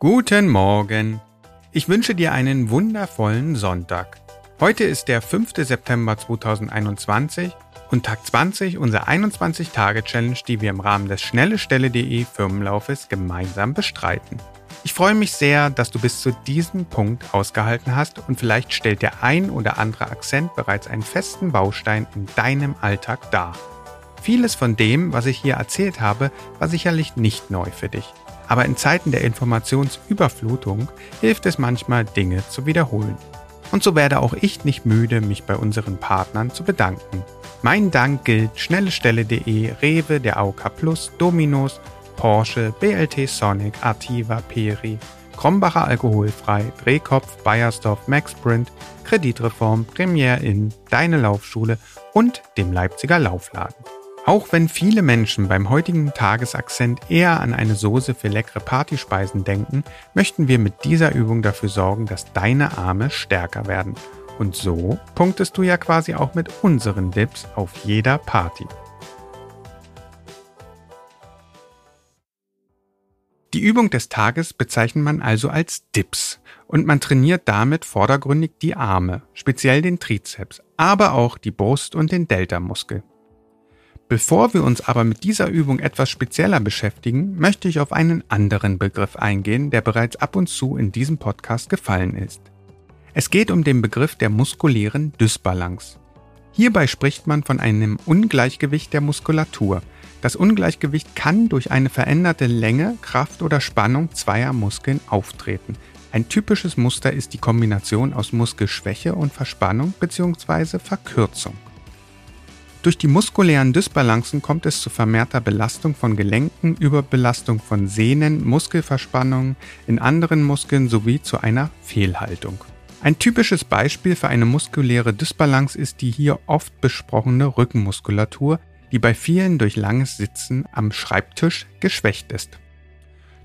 Guten Morgen. Ich wünsche dir einen wundervollen Sonntag. Heute ist der 5. September 2021 und Tag 20 unserer 21-Tage-Challenge, die wir im Rahmen des schnellestelle.de Firmenlaufes gemeinsam bestreiten. Ich freue mich sehr, dass du bis zu diesem Punkt ausgehalten hast und vielleicht stellt der ein oder andere Akzent bereits einen festen Baustein in deinem Alltag dar. Vieles von dem, was ich hier erzählt habe, war sicherlich nicht neu für dich. Aber in Zeiten der Informationsüberflutung hilft es manchmal, Dinge zu wiederholen. Und so werde auch ich nicht müde, mich bei unseren Partnern zu bedanken. Mein Dank gilt schnellestelle.de, Rewe, der AOK Plus, Dominos, Porsche, BLT Sonic, Artiva, Peri, Krombacher Alkoholfrei, Drehkopf, Bayersdorf, Maxprint, Kreditreform, Premier Inn, Deine Laufschule und dem Leipziger Laufladen. Auch wenn viele Menschen beim heutigen Tagesakzent eher an eine Soße für leckere Partyspeisen denken, möchten wir mit dieser Übung dafür sorgen, dass deine Arme stärker werden. Und so punktest du ja quasi auch mit unseren Dips auf jeder Party. Die Übung des Tages bezeichnet man also als Dips und man trainiert damit vordergründig die Arme, speziell den Trizeps, aber auch die Brust und den Delta-Muskel. Bevor wir uns aber mit dieser Übung etwas spezieller beschäftigen, möchte ich auf einen anderen Begriff eingehen, der bereits ab und zu in diesem Podcast gefallen ist. Es geht um den Begriff der muskulären Dysbalance. Hierbei spricht man von einem Ungleichgewicht der Muskulatur. Das Ungleichgewicht kann durch eine veränderte Länge, Kraft oder Spannung zweier Muskeln auftreten. Ein typisches Muster ist die Kombination aus Muskelschwäche und Verspannung bzw. Verkürzung. Durch die muskulären Dysbalancen kommt es zu vermehrter Belastung von Gelenken, Überbelastung von Sehnen, Muskelverspannungen in anderen Muskeln sowie zu einer Fehlhaltung. Ein typisches Beispiel für eine muskuläre Dysbalance ist die hier oft besprochene Rückenmuskulatur, die bei vielen durch langes Sitzen am Schreibtisch geschwächt ist.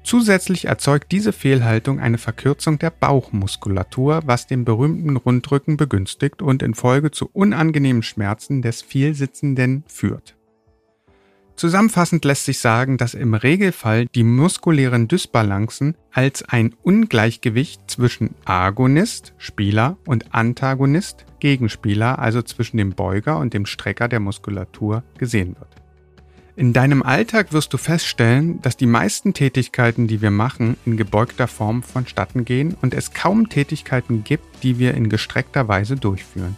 Zusätzlich erzeugt diese Fehlhaltung eine Verkürzung der Bauchmuskulatur, was den berühmten Rundrücken begünstigt und in Folge zu unangenehmen Schmerzen des Vielsitzenden führt. Zusammenfassend lässt sich sagen, dass im Regelfall die muskulären Dysbalancen als ein Ungleichgewicht zwischen Agonist, Spieler, und Antagonist, Gegenspieler, also zwischen dem Beuger und dem Strecker der Muskulatur gesehen wird. In deinem Alltag wirst du feststellen, dass die meisten Tätigkeiten, die wir machen, in gebeugter Form vonstatten gehen und es kaum Tätigkeiten gibt, die wir in gestreckter Weise durchführen.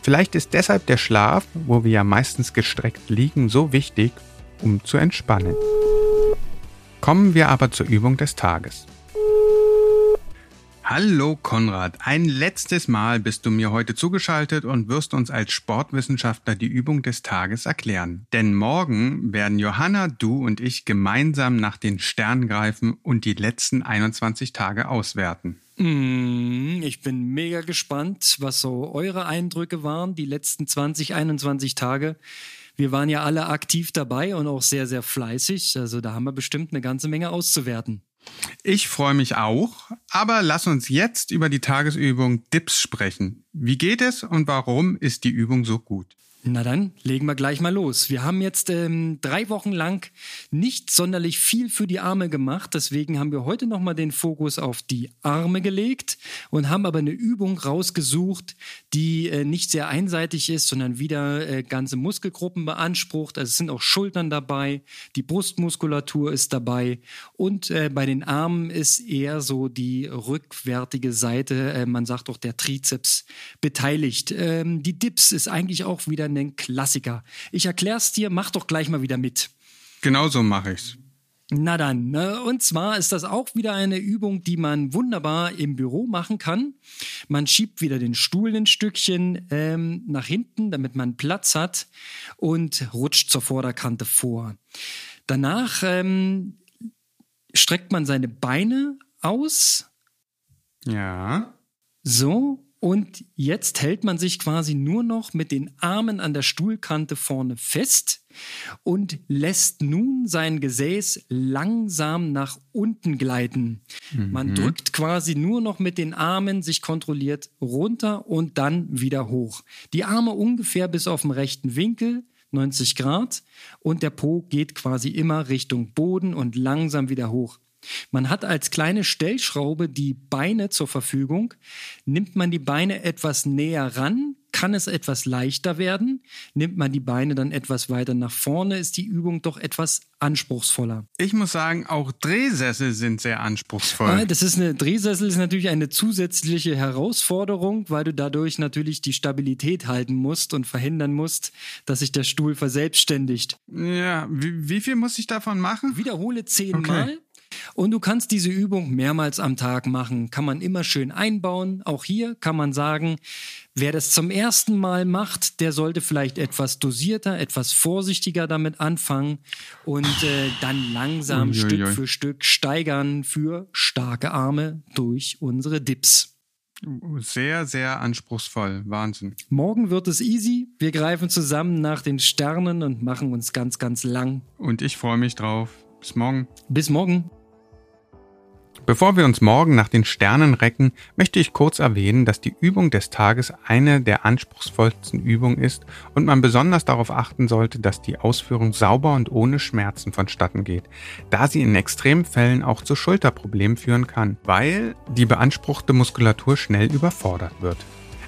Vielleicht ist deshalb der Schlaf, wo wir ja meistens gestreckt liegen, so wichtig, um zu entspannen. Kommen wir aber zur Übung des Tages. Hallo Konrad, ein letztes Mal bist du mir heute zugeschaltet und wirst uns als Sportwissenschaftler die Übung des Tages erklären. Denn morgen werden Johanna, du und ich gemeinsam nach den Sternen greifen und die letzten 21 Tage auswerten. Mm, ich bin mega gespannt, was so eure Eindrücke waren, die letzten 20, 21 Tage. Wir waren ja alle aktiv dabei und auch sehr, sehr fleißig. Also da haben wir bestimmt eine ganze Menge auszuwerten. Ich freue mich auch, aber lass uns jetzt über die Tagesübung Dips sprechen. Wie geht es und warum ist die Übung so gut? Na dann, legen wir gleich mal los. Wir haben jetzt ähm, drei Wochen lang nicht sonderlich viel für die Arme gemacht. Deswegen haben wir heute nochmal den Fokus auf die Arme gelegt und haben aber eine Übung rausgesucht, die äh, nicht sehr einseitig ist, sondern wieder äh, ganze Muskelgruppen beansprucht. Also es sind auch Schultern dabei, die Brustmuskulatur ist dabei und äh, bei den Armen ist eher so die rückwärtige Seite, äh, man sagt auch der Trizeps, beteiligt. Ähm, die Dips ist eigentlich auch wieder einen Klassiker. Ich erklär's dir, mach doch gleich mal wieder mit. Genauso mache ich's. Na dann, ne? und zwar ist das auch wieder eine Übung, die man wunderbar im Büro machen kann. Man schiebt wieder den Stuhl ein Stückchen ähm, nach hinten, damit man Platz hat und rutscht zur Vorderkante vor. Danach ähm, streckt man seine Beine aus. Ja. So, und jetzt hält man sich quasi nur noch mit den Armen an der Stuhlkante vorne fest und lässt nun sein Gesäß langsam nach unten gleiten. Mhm. Man drückt quasi nur noch mit den Armen sich kontrolliert runter und dann wieder hoch. Die Arme ungefähr bis auf den rechten Winkel. 90 Grad und der Po geht quasi immer Richtung Boden und langsam wieder hoch. Man hat als kleine Stellschraube die Beine zur Verfügung. Nimmt man die Beine etwas näher ran, kann es etwas leichter werden. Nimmt man die Beine dann etwas weiter nach vorne, ist die Übung doch etwas anspruchsvoller. Ich muss sagen, auch Drehsessel sind sehr anspruchsvoll. Ah, das ist eine Drehsessel ist natürlich eine zusätzliche Herausforderung, weil du dadurch natürlich die Stabilität halten musst und verhindern musst, dass sich der Stuhl verselbstständigt. Ja, wie, wie viel muss ich davon machen? Wiederhole zehnmal. Okay. Und du kannst diese Übung mehrmals am Tag machen. Kann man immer schön einbauen. Auch hier kann man sagen, wer das zum ersten Mal macht, der sollte vielleicht etwas dosierter, etwas vorsichtiger damit anfangen und äh, dann langsam Uiuiui. Stück für Stück steigern für starke Arme durch unsere Dips. Sehr, sehr anspruchsvoll. Wahnsinn. Morgen wird es easy. Wir greifen zusammen nach den Sternen und machen uns ganz, ganz lang. Und ich freue mich drauf. Bis morgen. Bis morgen. Bevor wir uns morgen nach den Sternen recken, möchte ich kurz erwähnen, dass die Übung des Tages eine der anspruchsvollsten Übungen ist und man besonders darauf achten sollte, dass die Ausführung sauber und ohne Schmerzen vonstatten geht, da sie in extremen Fällen auch zu Schulterproblemen führen kann, weil die beanspruchte Muskulatur schnell überfordert wird.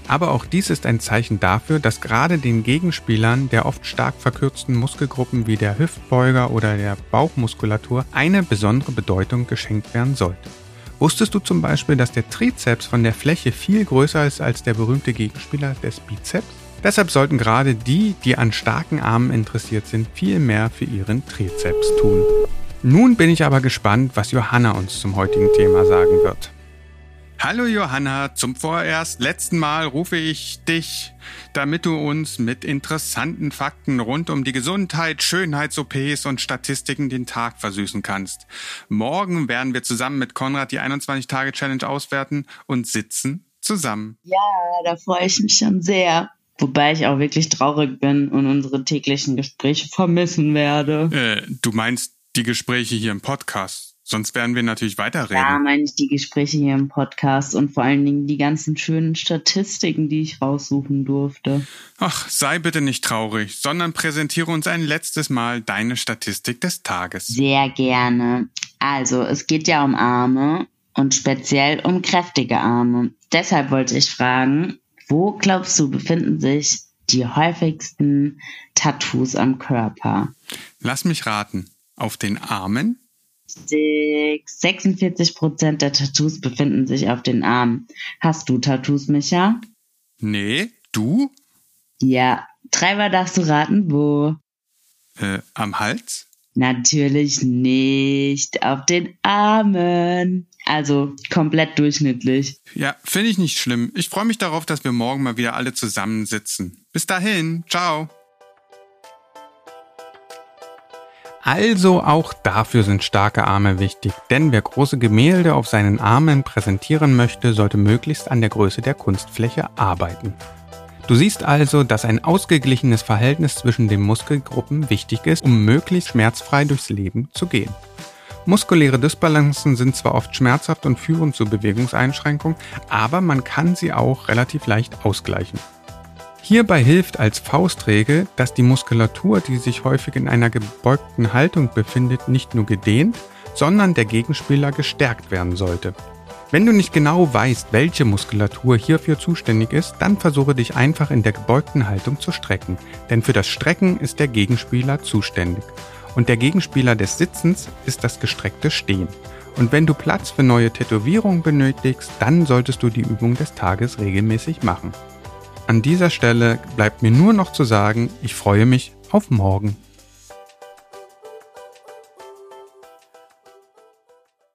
Aber auch dies ist ein Zeichen dafür, dass gerade den Gegenspielern der oft stark verkürzten Muskelgruppen wie der Hüftbeuger oder der Bauchmuskulatur eine besondere Bedeutung geschenkt werden sollte. Wusstest du zum Beispiel, dass der Trizeps von der Fläche viel größer ist als der berühmte Gegenspieler des Bizeps? Deshalb sollten gerade die, die an starken Armen interessiert sind, viel mehr für ihren Trizeps tun. Nun bin ich aber gespannt, was Johanna uns zum heutigen Thema sagen wird. Hallo Johanna, zum vorerst letzten Mal rufe ich dich, damit du uns mit interessanten Fakten rund um die Gesundheit, Schönheits-OPs und Statistiken den Tag versüßen kannst. Morgen werden wir zusammen mit Konrad die 21-Tage-Challenge auswerten und sitzen zusammen. Ja, da freue ich mich schon sehr. Wobei ich auch wirklich traurig bin und unsere täglichen Gespräche vermissen werde. Äh, du meinst die Gespräche hier im Podcast? Sonst werden wir natürlich weiterreden. Ja, meine ich die Gespräche hier im Podcast und vor allen Dingen die ganzen schönen Statistiken, die ich raussuchen durfte. Ach, sei bitte nicht traurig, sondern präsentiere uns ein letztes Mal deine Statistik des Tages. Sehr gerne. Also, es geht ja um Arme und speziell um kräftige Arme. Deshalb wollte ich fragen, wo glaubst du befinden sich die häufigsten Tattoos am Körper? Lass mich raten. Auf den Armen? 46 Prozent der Tattoos befinden sich auf den Armen. Hast du Tattoos, Micha? Nee, du? Ja, dreimal darfst du raten, wo? Äh, am Hals? Natürlich nicht. Auf den Armen. Also komplett durchschnittlich. Ja, finde ich nicht schlimm. Ich freue mich darauf, dass wir morgen mal wieder alle zusammensitzen. Bis dahin, ciao. Also auch dafür sind starke Arme wichtig, denn wer große Gemälde auf seinen Armen präsentieren möchte, sollte möglichst an der Größe der Kunstfläche arbeiten. Du siehst also, dass ein ausgeglichenes Verhältnis zwischen den Muskelgruppen wichtig ist, um möglichst schmerzfrei durchs Leben zu gehen. Muskuläre Dysbalancen sind zwar oft schmerzhaft und führen zu Bewegungseinschränkungen, aber man kann sie auch relativ leicht ausgleichen. Hierbei hilft als Faustregel, dass die Muskulatur, die sich häufig in einer gebeugten Haltung befindet, nicht nur gedehnt, sondern der Gegenspieler gestärkt werden sollte. Wenn du nicht genau weißt, welche Muskulatur hierfür zuständig ist, dann versuche dich einfach in der gebeugten Haltung zu strecken, denn für das Strecken ist der Gegenspieler zuständig. Und der Gegenspieler des Sitzens ist das gestreckte Stehen. Und wenn du Platz für neue Tätowierungen benötigst, dann solltest du die Übung des Tages regelmäßig machen. An dieser Stelle bleibt mir nur noch zu sagen, ich freue mich auf morgen.